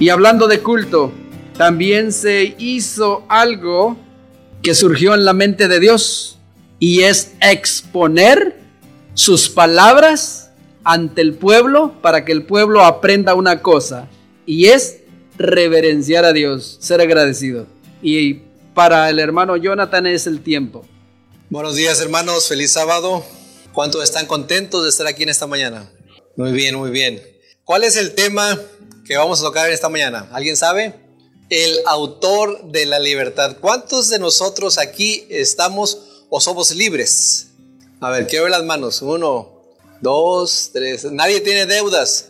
Y hablando de culto, también se hizo algo que surgió en la mente de Dios y es exponer sus palabras ante el pueblo para que el pueblo aprenda una cosa y es reverenciar a Dios, ser agradecido. Y para el hermano Jonathan es el tiempo. Buenos días hermanos, feliz sábado. ¿Cuántos están contentos de estar aquí en esta mañana? Muy bien, muy bien. ¿Cuál es el tema que vamos a tocar esta mañana? ¿Alguien sabe? El autor de la libertad. ¿Cuántos de nosotros aquí estamos o somos libres? A ver, quiero ver las manos. Uno, dos, tres. Nadie tiene deudas.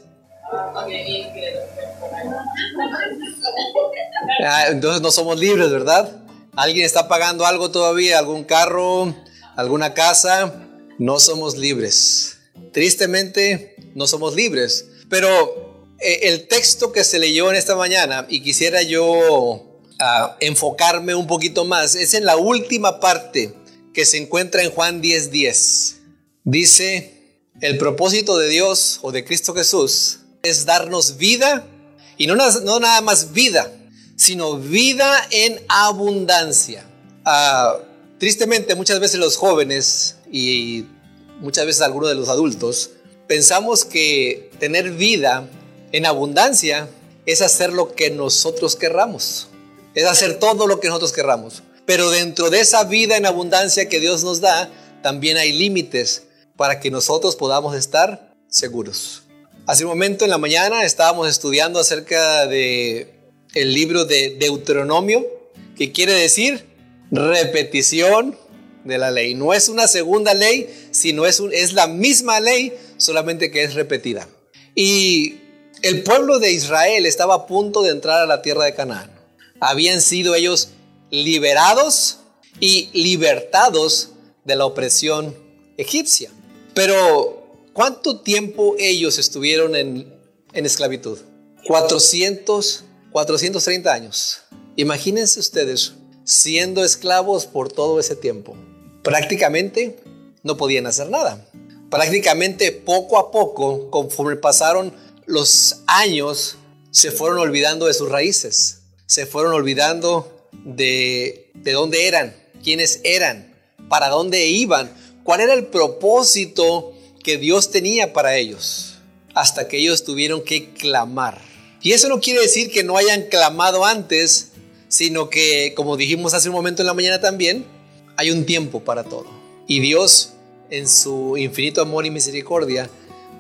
Ah, entonces no somos libres, ¿verdad? ¿Alguien está pagando algo todavía? ¿Algún carro? ¿Alguna casa? No somos libres. Tristemente, no somos libres. Pero el texto que se leyó en esta mañana, y quisiera yo ah, enfocarme un poquito más, es en la última parte que se encuentra en Juan 10:10. 10. Dice, el propósito de Dios o de Cristo Jesús es darnos vida, y no, no nada más vida, sino vida en abundancia. Ah, tristemente, muchas veces los jóvenes y muchas veces algunos de los adultos pensamos que tener vida en abundancia es hacer lo que nosotros querramos, es hacer todo lo que nosotros querramos. Pero dentro de esa vida en abundancia que Dios nos da, también hay límites para que nosotros podamos estar seguros. Hace un momento en la mañana estábamos estudiando acerca de el libro de Deuteronomio, que quiere decir repetición de la ley. No es una segunda ley, sino es, es la misma ley, solamente que es repetida. Y el pueblo de Israel estaba a punto de entrar a la tierra de Canaán. Habían sido ellos liberados y libertados de la opresión egipcia. Pero, ¿cuánto tiempo ellos estuvieron en, en esclavitud? 400 430 años. Imagínense ustedes siendo esclavos por todo ese tiempo. Prácticamente no podían hacer nada. Prácticamente poco a poco, conforme pasaron los años, se fueron olvidando de sus raíces. Se fueron olvidando de, de dónde eran, quiénes eran, para dónde iban, cuál era el propósito que Dios tenía para ellos. Hasta que ellos tuvieron que clamar y eso no quiere decir que no hayan clamado antes, sino que, como dijimos hace un momento en la mañana también, hay un tiempo para todo. Y Dios, en su infinito amor y misericordia,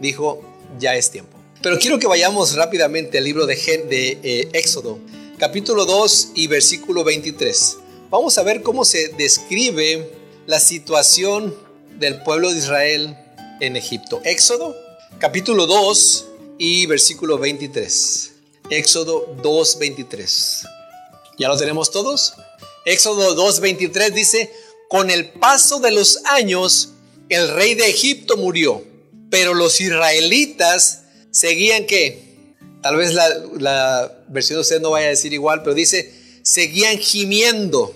dijo, ya es tiempo. Pero quiero que vayamos rápidamente al libro de, de eh, Éxodo, capítulo 2 y versículo 23. Vamos a ver cómo se describe la situación del pueblo de Israel en Egipto. Éxodo, capítulo 2 y versículo 23. Éxodo 2.23. ¿Ya lo tenemos todos? Éxodo 2.23 dice, con el paso de los años, el rey de Egipto murió, pero los israelitas seguían que, tal vez la, la versión de usted no vaya a decir igual, pero dice, seguían gimiendo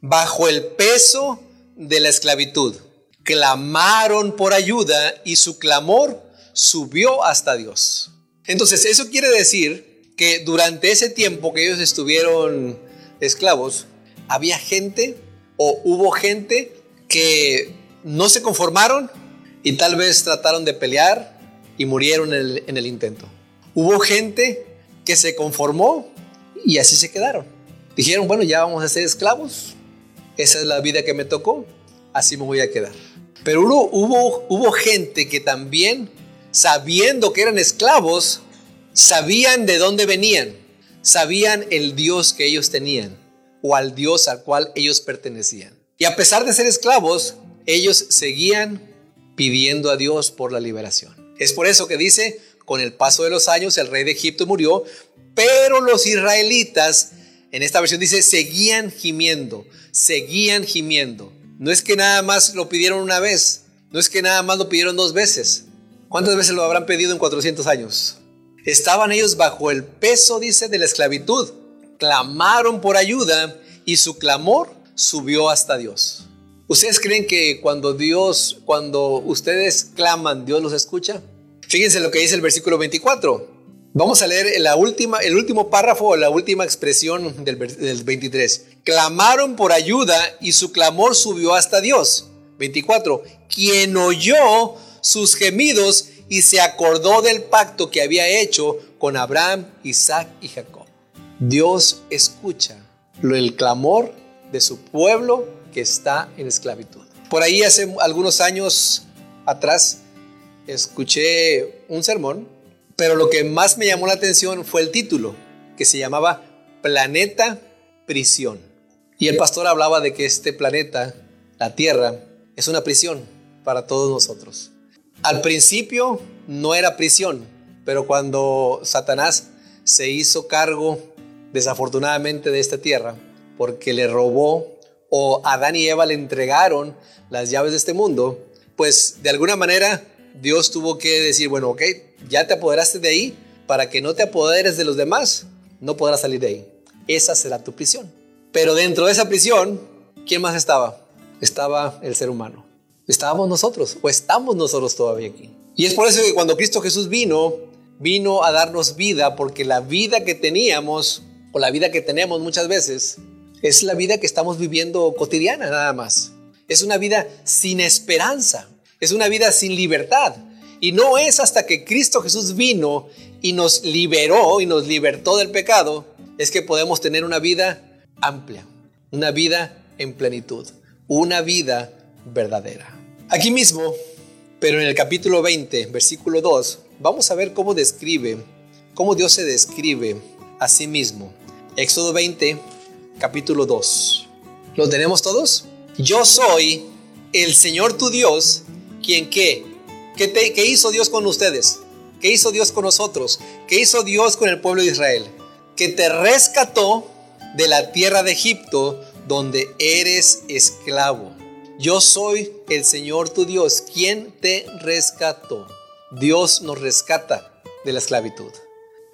bajo el peso de la esclavitud. Clamaron por ayuda y su clamor subió hasta Dios. Entonces, eso quiere decir que durante ese tiempo que ellos estuvieron esclavos, había gente o hubo gente que no se conformaron y tal vez trataron de pelear y murieron en el, en el intento. Hubo gente que se conformó y así se quedaron. Dijeron, bueno, ya vamos a ser esclavos, esa es la vida que me tocó, así me voy a quedar. Pero hubo, hubo gente que también, sabiendo que eran esclavos, sabían de dónde venían, sabían el Dios que ellos tenían o al Dios al cual ellos pertenecían. Y a pesar de ser esclavos, ellos seguían pidiendo a Dios por la liberación. Es por eso que dice, con el paso de los años el rey de Egipto murió, pero los israelitas, en esta versión dice, seguían gimiendo, seguían gimiendo. No es que nada más lo pidieron una vez, no es que nada más lo pidieron dos veces. ¿Cuántas veces lo habrán pedido en 400 años? Estaban ellos bajo el peso, dice, de la esclavitud. Clamaron por ayuda y su clamor subió hasta Dios. ¿Ustedes creen que cuando Dios, cuando ustedes claman, Dios los escucha? Fíjense lo que dice el versículo 24. Vamos a leer la última, el último párrafo, la última expresión del, del 23. Clamaron por ayuda y su clamor subió hasta Dios. 24. Quien oyó sus gemidos y se acordó del pacto que había hecho con Abraham, Isaac y Jacob. Dios escucha el clamor de su pueblo que está en esclavitud. Por ahí hace algunos años atrás escuché un sermón, pero lo que más me llamó la atención fue el título, que se llamaba Planeta Prisión. Y el pastor hablaba de que este planeta, la Tierra, es una prisión para todos nosotros. Al principio no era prisión, pero cuando Satanás se hizo cargo desafortunadamente de esta tierra, porque le robó o Adán y Eva le entregaron las llaves de este mundo, pues de alguna manera Dios tuvo que decir, bueno, ok, ya te apoderaste de ahí, para que no te apoderes de los demás, no podrás salir de ahí. Esa será tu prisión. Pero dentro de esa prisión, ¿quién más estaba? Estaba el ser humano. Estábamos nosotros, o estamos nosotros todavía aquí. Y es por eso que cuando Cristo Jesús vino, vino a darnos vida, porque la vida que teníamos, o la vida que tenemos muchas veces, es la vida que estamos viviendo cotidiana nada más. Es una vida sin esperanza. Es una vida sin libertad. Y no es hasta que Cristo Jesús vino y nos liberó y nos libertó del pecado, es que podemos tener una vida amplia, una vida en plenitud, una vida verdadera. Aquí mismo, pero en el capítulo 20, versículo 2, vamos a ver cómo describe, cómo Dios se describe a sí mismo. Éxodo 20, capítulo 2. ¿Lo tenemos todos? Yo soy el Señor tu Dios, quien qué? ¿Qué, ¿Qué hizo Dios con ustedes? ¿Qué hizo Dios con nosotros? ¿Qué hizo Dios con el pueblo de Israel? Que te rescató de la tierra de Egipto, donde eres esclavo. Yo soy el Señor tu Dios, quien te rescató. Dios nos rescata de la esclavitud.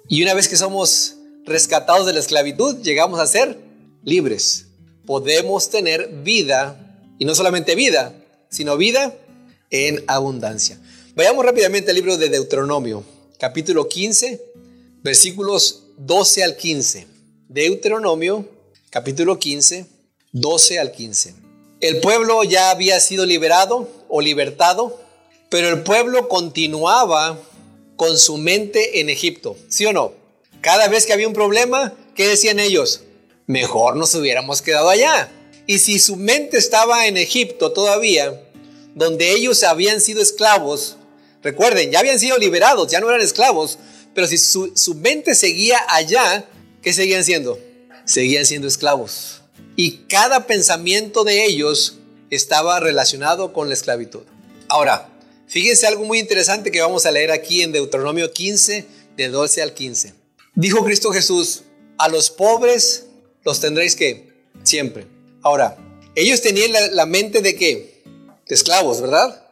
Y una vez que somos rescatados de la esclavitud, llegamos a ser libres. Podemos tener vida, y no solamente vida, sino vida en abundancia. Vayamos rápidamente al libro de Deuteronomio, capítulo 15, versículos 12 al 15. Deuteronomio, capítulo 15, 12 al 15. El pueblo ya había sido liberado o libertado, pero el pueblo continuaba con su mente en Egipto, ¿sí o no? Cada vez que había un problema, ¿qué decían ellos? Mejor nos hubiéramos quedado allá. Y si su mente estaba en Egipto todavía, donde ellos habían sido esclavos, recuerden, ya habían sido liberados, ya no eran esclavos, pero si su, su mente seguía allá, ¿qué seguían siendo? Seguían siendo esclavos. Y cada pensamiento de ellos estaba relacionado con la esclavitud. Ahora, fíjense algo muy interesante que vamos a leer aquí en Deuteronomio 15, de 12 al 15. Dijo Cristo Jesús, a los pobres los tendréis que siempre. Ahora, ellos tenían la, mente de que de esclavos, ¿verdad?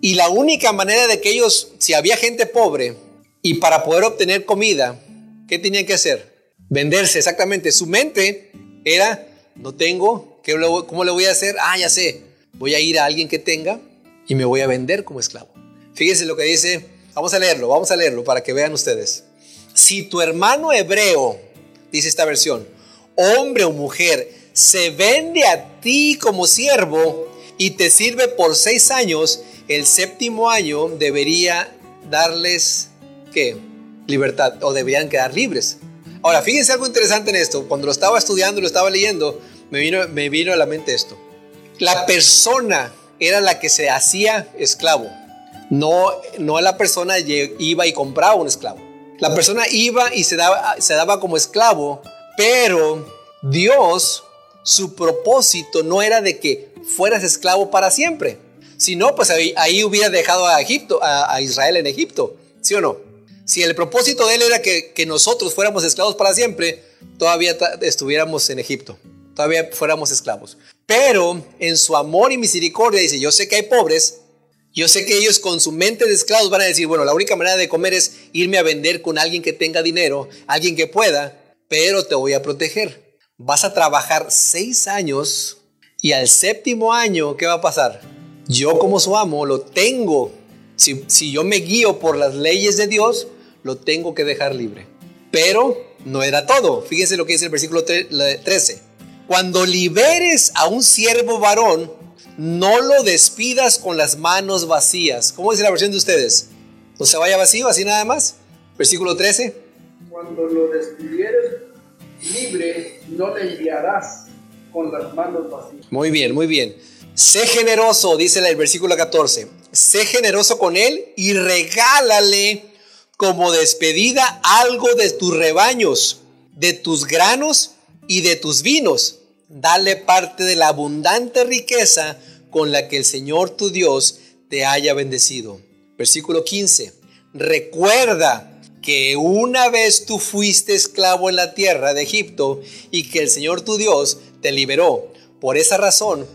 Y la única manera de que ellos, si había gente pobre y para poder obtener comida, ¿qué tenían que hacer? Venderse, exactamente. Su mente era, no tengo, ¿qué, ¿cómo le voy a hacer? Ah, ya sé, voy a ir a alguien que tenga y me voy a vender como esclavo. Fíjense lo que dice, vamos a leerlo, vamos a leerlo para que vean ustedes. Si tu hermano hebreo, dice esta versión, hombre o mujer, se vende a ti como siervo y te sirve por seis años, el séptimo año debería darles, ¿qué? Libertad, o deberían quedar libres. Ahora, fíjense algo interesante en esto. Cuando lo estaba estudiando, lo estaba leyendo, me vino, me vino a la mente esto. La persona era la que se hacía esclavo. No, no la persona iba y compraba un esclavo. La persona iba y se daba, se daba como esclavo pero Dios, su propósito no era de que fueras esclavo para siempre. Si no, pues ahí, hubiera dejado a Egipto, a, Israel en Egipto, ¿sí o no? Si el propósito de él era que, que nosotros fuéramos esclavos para siempre, todavía estuviéramos en Egipto, todavía fuéramos esclavos. Pero en su amor y misericordia dice, yo sé que hay pobres, yo sé que ellos con su mente de esclavos van a decir, bueno, la única manera de comer es irme a vender con alguien que tenga dinero, alguien que pueda, pero te voy a proteger. Vas a trabajar seis años y al séptimo año, ¿qué va a pasar? Yo como su amo lo tengo. Si, si yo me guío por las leyes de Dios, lo tengo que dejar libre. Pero no era todo. Fíjense lo que dice el versículo 13. Cuando liberes a un siervo varón, no lo despidas con las manos vacías. ¿Cómo dice la versión de ustedes? No se vaya vacío, así nada más. Versículo 13. Cuando lo despidieres libre, no le enviarás con las manos vacías. Muy bien, muy bien. Sé generoso, dice el versículo 14. Sé generoso con él y regálale como despedida algo de tus rebaños, de tus granos y de tus vinos. Dale parte de la abundante riqueza con la que el Señor tu Dios te haya bendecido. Versículo 15. Recuerda que una vez tú fuiste esclavo en la tierra de Egipto y que el Señor tu Dios te liberó. Por esa razón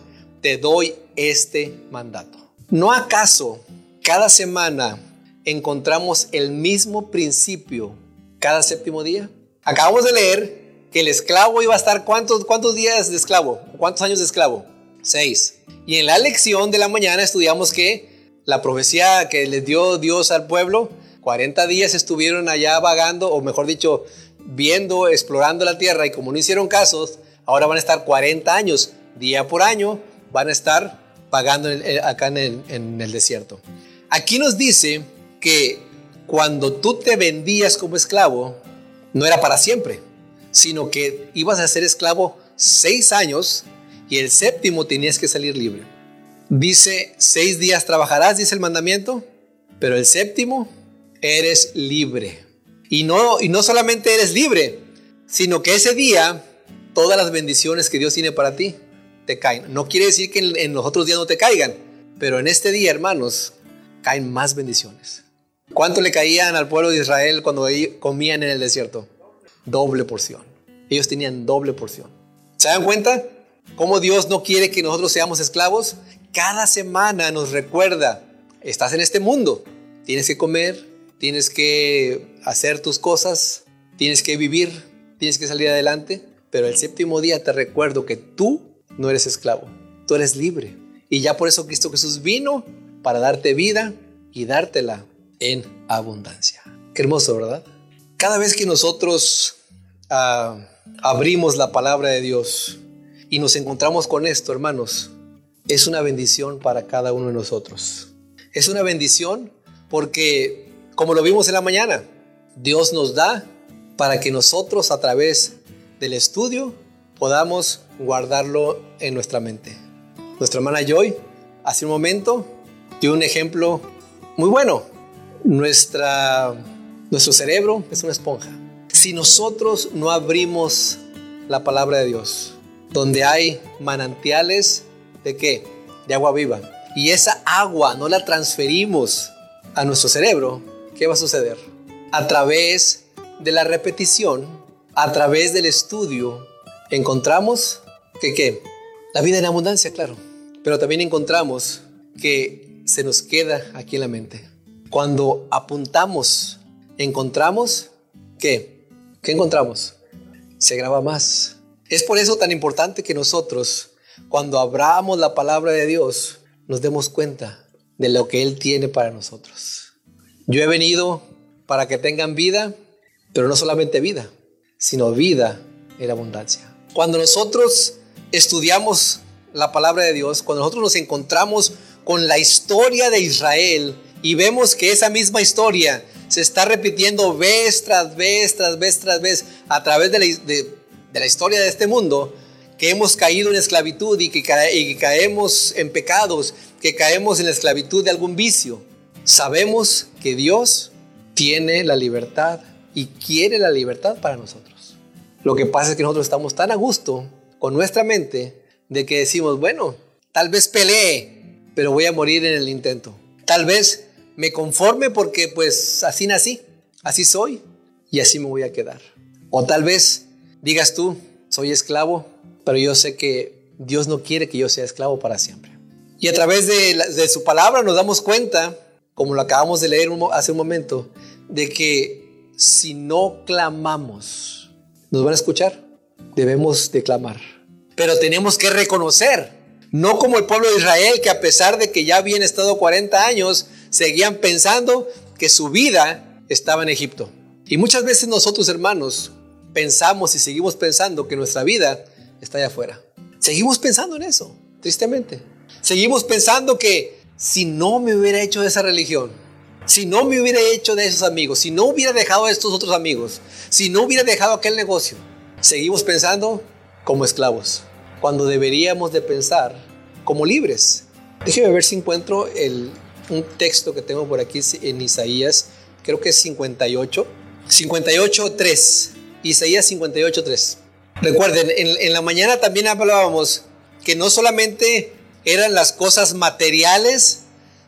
te doy este mandato. ¿No acaso cada semana encontramos el mismo principio cada séptimo día? Acabamos de leer que el esclavo iba a estar cuántos, cuántos días de esclavo, cuántos años de esclavo, seis. Y en la lección de la mañana estudiamos que la profecía que les dio Dios al pueblo, 40 días estuvieron allá vagando, o mejor dicho, viendo, explorando la tierra, y como no hicieron casos, ahora van a estar 40 años, día por año, van a estar vagando acá en en el desierto. Aquí nos dice que cuando tú te vendías como esclavo, no era para siempre, sino que ibas a ser esclavo seis años y el séptimo tenías que salir libre. Dice, seis días trabajarás, dice el mandamiento, pero el séptimo eres libre. Y no, y no solamente eres libre, sino que ese día todas las bendiciones que Dios tiene para ti te caen. No quiere decir que en, los otros días no te caigan, pero en este día, hermanos, caen más bendiciones. ¿Cuánto le caían al pueblo de Israel cuando comían en el desierto? Doble porción. Ellos tenían doble porción. ¿Se dan cuenta cómo Dios no quiere que nosotros seamos esclavos? Cada semana nos recuerda, estás en este mundo, tienes que comer, tienes que hacer tus cosas, tienes que vivir, tienes que salir adelante, pero el séptimo día te recuerdo que tú no eres esclavo, tú eres libre. Y ya por eso Cristo Jesús vino para darte vida y dártela en abundancia. Qué hermoso, ¿verdad? Cada vez que nosotros ah, abrimos la palabra de Dios y nos encontramos con esto, hermanos, es una bendición para cada uno de nosotros. Es una bendición porque, como lo vimos en la mañana, Dios nos da para que nosotros a través del estudio podamos guardarlo en nuestra mente. Nuestra hermana Joy hace un momento dio un ejemplo muy bueno nuestra, nuestro cerebro es una esponja. Si nosotros no abrimos la palabra de Dios, donde hay manantiales de qué? De agua viva. Y esa agua no la transferimos a nuestro cerebro, ¿qué va a suceder? A través de la repetición, a través del estudio, encontramos que qué? La vida en abundancia, claro. Pero también encontramos que se nos queda aquí en la mente. Cuando apuntamos, encontramos, ¿qué? ¿Qué encontramos? Se graba más. Es por eso tan importante que nosotros, cuando abramos la palabra de Dios, nos demos cuenta de lo que Él tiene para nosotros. Yo he venido para que tengan vida, pero no solamente vida, sino vida en abundancia. Cuando nosotros estudiamos la palabra de Dios, cuando nosotros nos encontramos con la historia de Israel, y vemos que esa misma historia se está repitiendo vez tras vez, tras vez, tras vez, a través de la, historia de este mundo, que hemos caído en esclavitud y que caemos en pecados, que caemos en la esclavitud de algún vicio. Sabemos que Dios tiene la libertad y quiere la libertad para nosotros. Lo que pasa es que nosotros estamos tan a gusto con nuestra mente de que decimos, bueno, tal vez pelee, pero voy a morir en el intento. Tal vez me conforme porque pues así nací, así soy y así me voy a quedar. O tal vez digas tú, soy esclavo, pero yo sé que Dios no quiere que yo sea esclavo para siempre. Y a través de, su palabra nos damos cuenta, como lo acabamos de leer hace un momento, de que si no clamamos, ¿nos van a escuchar? Debemos de clamar. Pero tenemos que reconocer, no como el pueblo de Israel, que a pesar de que ya habían estado 40 años, seguían pensando que su vida estaba en Egipto. Y muchas veces nosotros, hermanos, pensamos y seguimos pensando que nuestra vida está allá afuera. Seguimos pensando en eso, tristemente. Seguimos pensando que si no me hubiera hecho de esa religión, si no me hubiera hecho de esos amigos, si no hubiera dejado a estos otros amigos, si no hubiera dejado aquel negocio, seguimos pensando como esclavos, cuando deberíamos de pensar como libres. Déjeme ver si encuentro el, un texto que tengo por aquí en Isaías, creo que es 58, 58, 3. Isaías 58, 3. Recuerden, en, en la mañana también hablábamos que no solamente eran las cosas materiales,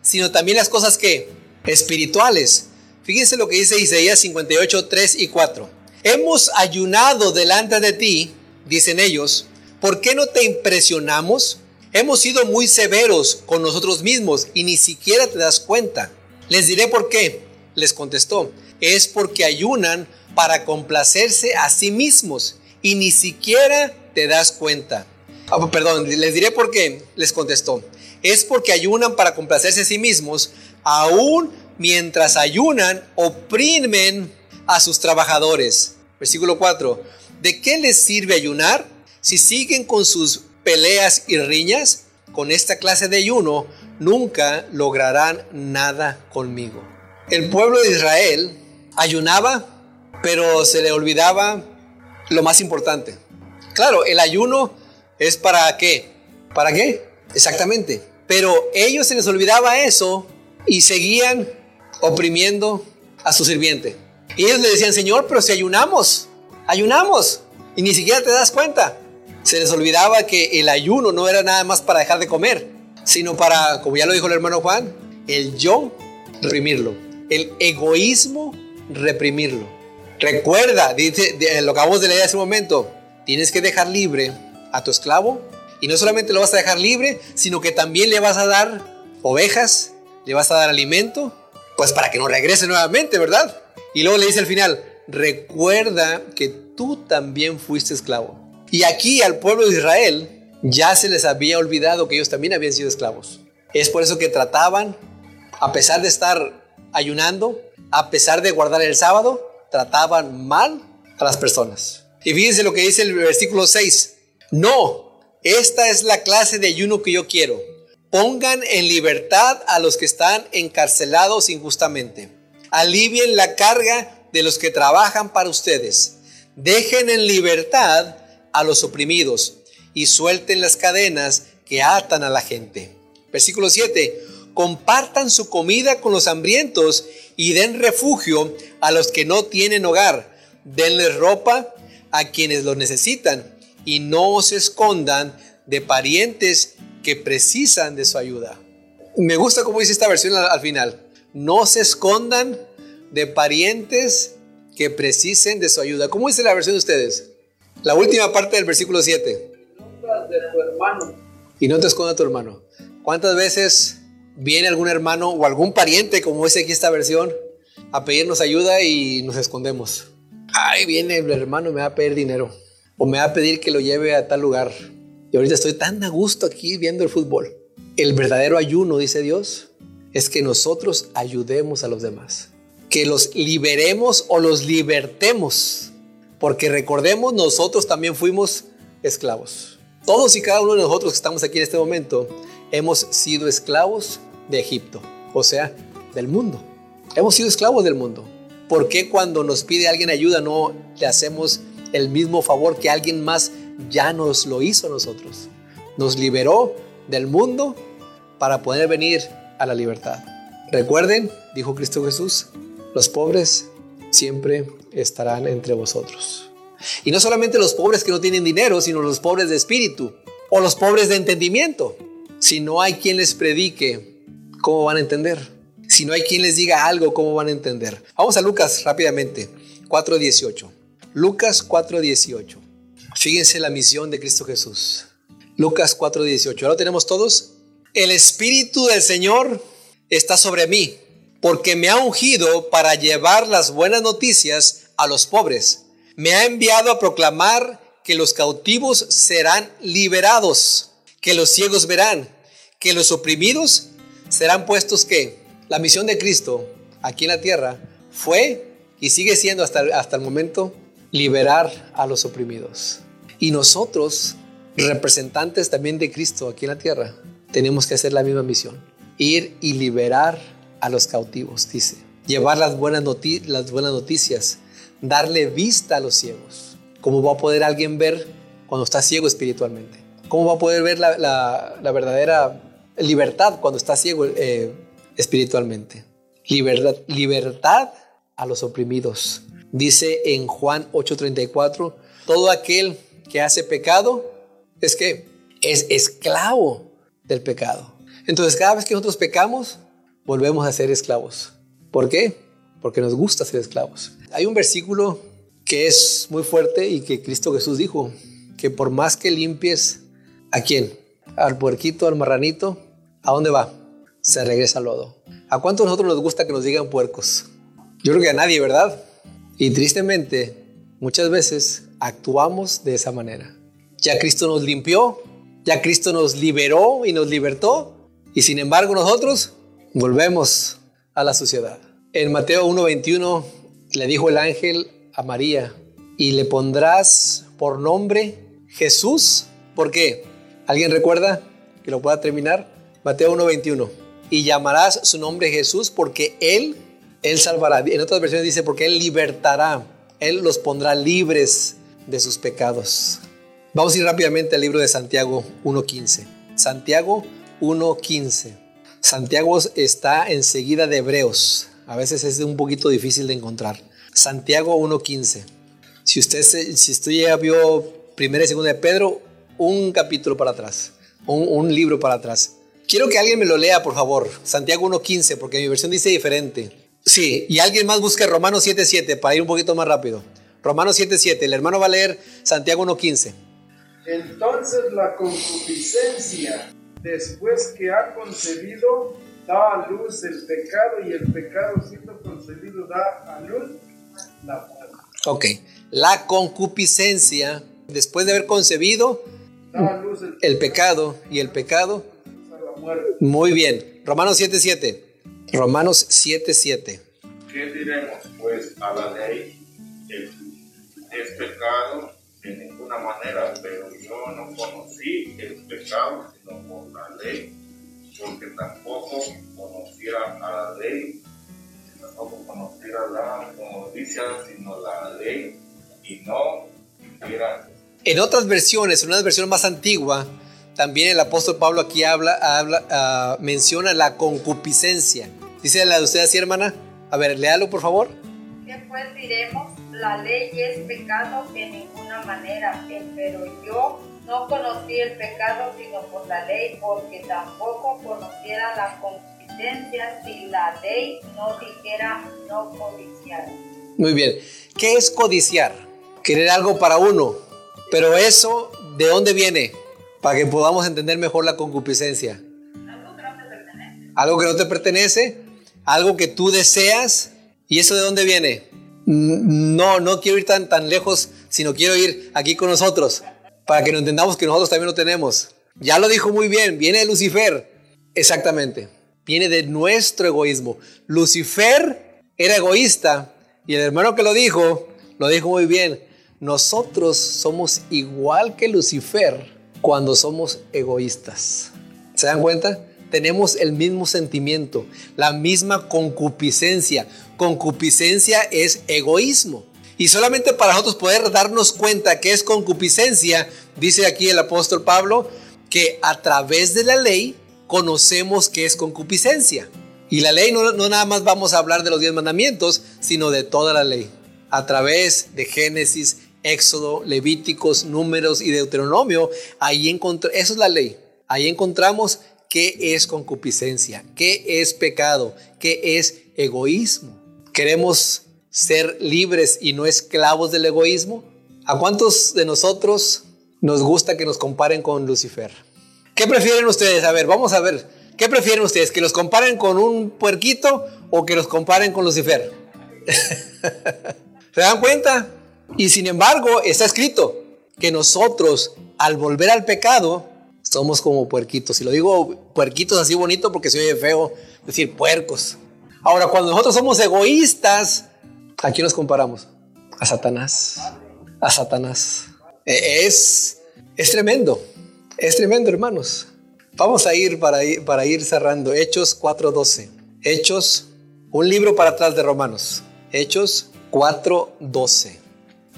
sino también las cosas que espirituales. Fíjense lo que dice Isaías 58, 3 y 4. Hemos ayunado delante de ti, dicen ellos, ¿por qué no te impresionamos? Hemos sido muy severos con nosotros mismos y ni siquiera te das cuenta. Les diré por qué. Les contestó, es porque ayunan para complacerse a sí mismos y ni siquiera te das cuenta. Ah, perdón, les diré por qué. Les contestó, es porque ayunan para complacerse a sí mismos, aún mientras ayunan, oprimen a sus trabajadores. Versículo 4. ¿De qué les sirve ayunar si siguen con sus peleas y riñas? Con esta clase de ayuno nunca lograrán nada conmigo. El pueblo de Israel ayunaba, pero se le olvidaba lo más importante. Claro, el ayuno es para qué? ¿Para qué? Exactamente. Pero ellos se les olvidaba eso y seguían oprimiendo a su sirviente. Y ellos le decían, Señor, pero si ayunamos, ayunamos, y ni siquiera te das cuenta. Se les olvidaba que el ayuno no era nada más para dejar de comer, sino para, como ya lo dijo el hermano Juan, el yo reprimirlo, el egoísmo reprimirlo. Recuerda, dice, lo acabamos de leer hace un momento, tienes que dejar libre a tu esclavo y no solamente lo vas a dejar libre, sino que también le vas a dar ovejas, le vas a dar alimento, pues para que no regrese nuevamente, ¿verdad? Y luego le dice al final, recuerda que tú también fuiste esclavo. Y aquí al pueblo de Israel ya se les había olvidado que ellos también habían sido esclavos. Es por eso que trataban, a pesar de estar ayunando, a pesar de guardar el sábado, trataban mal a las personas. Y fíjense lo que dice el versículo 6. No, esta es la clase de ayuno que yo quiero Pongan en libertad a los que están encarcelados injustamente. Alivien la carga de los que trabajan para ustedes. Dejen en libertad a los oprimidos y suelten las cadenas que atan a la gente. Versículo 7. Compartan su comida con los hambrientos y den refugio a los que no tienen hogar. Denles ropa a quienes lo necesitan y no se escondan de parientes que precisan de su ayuda. Me gusta cómo dice esta versión al, final. No se escondan de parientes que precisen de su ayuda. ¿Cómo dice la versión de ustedes? La última parte del versículo 7. Y no te esconda tu hermano. ¿Cuántas veces viene algún hermano o algún pariente, como dice aquí esta versión, a pedirnos ayuda y nos escondemos? Ay, viene el hermano, me va a pedir dinero. O me va a pedir que lo lleve a tal lugar. Y ahorita estoy tan a gusto aquí viendo el fútbol. El verdadero ayuno, dice Dios, es que nosotros ayudemos a los demás. Que los liberemos o los libertemos. Porque recordemos, nosotros también fuimos esclavos. Todos y cada uno de nosotros que estamos aquí en este momento hemos sido esclavos de Egipto, o sea, del mundo. Hemos sido esclavos del mundo. ¿Por qué cuando nos pide alguien ayuda no le hacemos el mismo favor que alguien más ya nos lo hizo a nosotros. Nos liberó del mundo para poder venir a la libertad. Recuerden, dijo Cristo Jesús, los pobres siempre estarán entre vosotros. Y no solamente los pobres que no tienen dinero, sino los pobres de espíritu o los pobres de entendimiento. Si no hay quien les predique, ¿cómo van a entender? Si no hay quien les diga algo, ¿cómo van a entender? Vamos a Lucas rápidamente, 4.18. Lucas 4.18. Fíjense la misión de Cristo Jesús. Lucas 4:18. ¿Lo tenemos todos? El Espíritu del Señor está sobre mí, porque me ha ungido para llevar las buenas noticias a los pobres. Me ha enviado a proclamar que los cautivos serán liberados, que los ciegos verán, que los oprimidos serán puestos que la misión de Cristo aquí en la tierra fue y sigue siendo hasta, hasta el momento liberar a los oprimidos. Y nosotros, representantes también de Cristo aquí en la tierra, tenemos que hacer la misma misión. Ir y liberar a los cautivos, dice. Llevar las buenas, las buenas noticias. Darle vista a los ciegos. ¿Cómo va a poder alguien ver cuando está ciego espiritualmente? ¿Cómo va a poder ver la, verdadera libertad cuando está ciego eh, espiritualmente? Libertad, libertad a los oprimidos. Dice en Juan 8:34, todo aquel que hace pecado es que es esclavo del pecado. Entonces cada vez que nosotros pecamos, volvemos a ser esclavos. ¿Por qué? Porque nos gusta ser esclavos. Hay un versículo que es muy fuerte y que Cristo Jesús dijo, que por más que limpies, ¿a quién? Al puerquito, al marranito, ¿a dónde va? Se regresa al lodo. ¿A cuántos de nosotros nos gusta que nos digan puercos? Yo creo que a nadie, ¿verdad? Y tristemente, muchas veces actuamos de esa manera. Ya Cristo nos limpió, ya Cristo nos liberó y nos libertó, y sin embargo nosotros volvemos a la sociedad. En Mateo 1:21 le dijo el ángel a María, y le pondrás por nombre Jesús. ¿Por qué? ¿Alguien recuerda que lo pueda terminar? Mateo 1:21. Y llamarás su nombre Jesús porque Él, Él salvará. En otras versiones dice porque Él libertará. Él los pondrá libres de sus pecados. Vamos a ir rápidamente al libro de Santiago 1.15. Santiago 1.15. Santiago está enseguida de Hebreos. A veces es un poquito difícil de encontrar. Santiago 1.15. Si usted, si usted ya vio primera y segunda de Pedro, un capítulo para atrás, un, un libro para atrás. Quiero que alguien me lo lea, por favor. Santiago 1.15, porque mi versión dice diferente. Sí, y alguien más busque Romanos 7.7 para ir un poquito más rápido. Romanos 7.7, el hermano va a leer Santiago 1.15. Entonces la concupiscencia, después que ha concebido, da a luz el pecado y el pecado siendo concebido da a luz la muerte. Ok, la concupiscencia, después de haber concebido, da a luz el, pecado y el pecado. Muy bien, Romanos 7.7. Romanos 7.7. ¿Qué diremos pues a la ley? Es pecado en ninguna manera, pero yo no conocí el pecado sino por la ley, porque tampoco conociera a la ley, tampoco conociera la codicia, sino la ley, y no era. En otras versiones, en una versión más antigua, también el apóstol Pablo aquí habla, habla uh, menciona la concupiscencia. Dice la de usted así, hermana. A ver, léalo, por favor. ¿Qué pues diremos? la ley es pecado en ninguna manera, pero yo no conocí el pecado sino por la ley, porque tampoco conociera la confidencia si la ley no dijera no codiciar. Muy bien, ¿qué es codiciar? Querer algo para uno, pero eso, ¿de dónde viene? Para que podamos entender mejor la concupiscencia. Algo que no te pertenece. Algo que tú deseas, ¿y eso de dónde viene? no, no quiero ir tan, tan lejos, sino quiero ir aquí con nosotros, para que nos entendamos que nosotros también lo tenemos. Ya lo dijo muy bien, viene de Lucifer. Exactamente, viene de nuestro egoísmo. Lucifer era egoísta y el hermano que lo dijo, lo dijo muy bien. Nosotros somos igual que Lucifer cuando somos egoístas. ¿Se dan cuenta? tenemos el mismo sentimiento, la misma concupiscencia. Concupiscencia es egoísmo. Y solamente para nosotros poder darnos cuenta que es concupiscencia, dice aquí el apóstol Pablo, que a través de la ley conocemos que es concupiscencia. Y la ley no, nada más vamos a hablar de los diez mandamientos, sino de toda la ley. A través de Génesis, Éxodo, Levíticos, Números y Deuteronomio, ahí encontramos, eso es la ley. Ahí encontramos qué es concupiscencia, qué es pecado, qué es egoísmo. ¿Queremos ser libres y no esclavos del egoísmo? ¿A cuántos de nosotros nos gusta que nos comparen con Lucifer? ¿Qué prefieren ustedes? A ver, vamos a ver. ¿Qué prefieren ustedes? ¿Que los comparen con un puerquito o que los comparen con Lucifer? ¿Se dan cuenta? Y sin embargo, está escrito que nosotros, al volver al pecado, somos como puerquitos. Y lo digo puerquitos así bonito porque se oye feo decir puercos. Ahora, cuando nosotros somos egoístas, ¿a quién nos comparamos? A Satanás. A Satanás. E- Es, es tremendo. Es tremendo, hermanos. Vamos a ir para, ir para ir cerrando. Hechos 4.12. Hechos, un libro para atrás de Romanos. Hechos 4.12.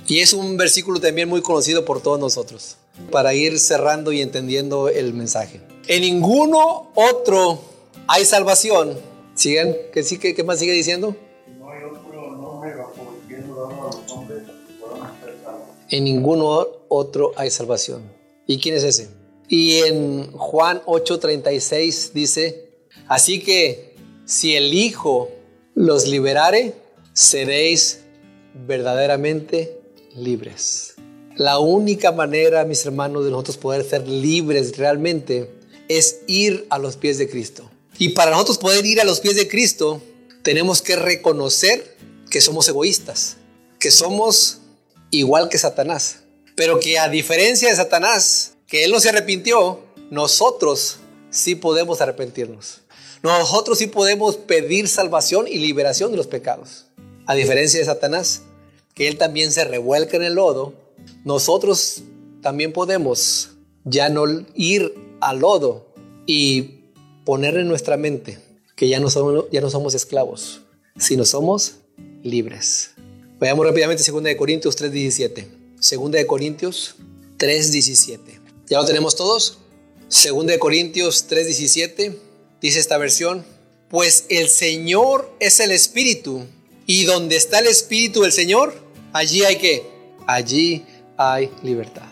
Y es un versículo también muy conocido por todos nosotros. Para ir cerrando y entendiendo el mensaje. En ninguno otro hay salvación. ¿Siguen? ¿Qué, sí- qué- qué más sigue diciendo? No hay otro nombre bajo el cielo dado a los hombres que podamos ser salvos. En ninguno otro hay salvación. ¿Y quién es ese? Y en Juan 8:36 dice, así que si el Hijo los liberare, seréis verdaderamente libres. La única manera, mis hermanos, de nosotros poder ser libres realmente es ir a los pies de Cristo. Y para nosotros poder ir a los pies de Cristo, tenemos que reconocer que somos egoístas, que somos igual que Satanás. Pero que a diferencia de Satanás, que él no se arrepintió, nosotros sí podemos arrepentirnos. Nosotros sí podemos pedir salvación y liberación de los pecados. A diferencia de Satanás, que él también se revuelca en el lodo, nosotros también podemos ya no ir al lodo y poner en nuestra mente que ya no somos, ya no somos esclavos, sino somos libres. Veamos rápidamente 2 de Corintios 3:17. 2 de Corintios 3:17. ¿Ya lo tenemos todos? 2 de Corintios 3:17 dice esta versión, pues el Señor es el Espíritu y donde está el Espíritu del Señor, allí hay que, allí hay libertad.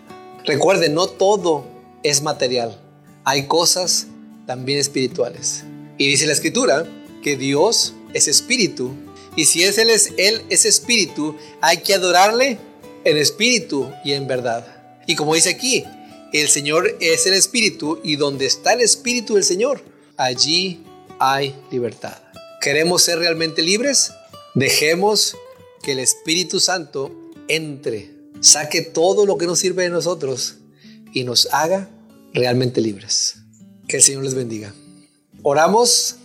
Recuerden, no todo es material. Hay cosas también espirituales. Y dice la escritura que Dios es espíritu y si él, es él es espíritu, hay que adorarle en espíritu y en verdad. Y como dice aquí, el Señor es el espíritu y donde está el espíritu del Señor, allí hay libertad. ¿Queremos ser realmente libres? Dejemos que el Espíritu Santo entre, saque todo lo que nos sirve de nosotros y nos haga realmente libres. Que el Señor les bendiga. Oramos,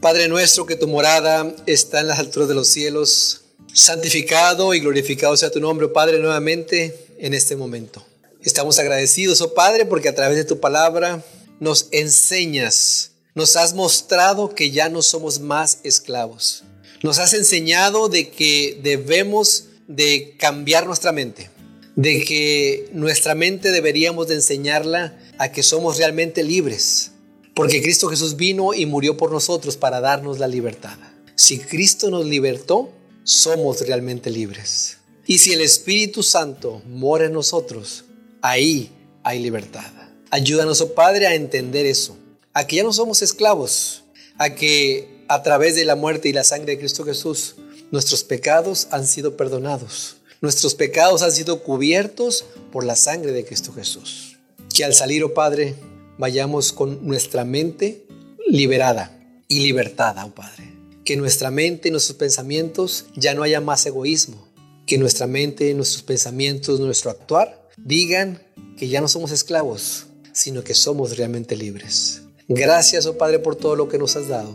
Padre nuestro, que tu morada está en las alturas de los cielos. Santificado y glorificado sea tu nombre, Padre, nuevamente en este momento. Estamos agradecidos, oh Padre, porque a través de tu palabra nos enseñas, nos has mostrado que ya no somos más esclavos. Nos has enseñado de que debemos de cambiar nuestra mente, de que nuestra mente deberíamos de enseñarla a que somos realmente libres, porque Cristo Jesús vino y murió por nosotros para darnos la libertad. Si Cristo nos libertó, somos realmente libres. Y si el Espíritu Santo mora en nosotros, ahí hay libertad. Ayúdanos, oh Padre, a entender eso, a que ya no somos esclavos, a que a través de la muerte y la sangre de Cristo Jesús, nuestros pecados han sido perdonados. Nuestros pecados han sido cubiertos por la sangre de Cristo Jesús. Que al salir, oh Padre, vayamos con nuestra mente liberada y libertada, oh Padre. Que nuestra mente y nuestros pensamientos ya no haya más egoísmo. Que nuestra mente, nuestros pensamientos, nuestro actuar digan que ya no somos esclavos, sino que somos realmente libres. Gracias, oh Padre, por todo lo que nos has dado.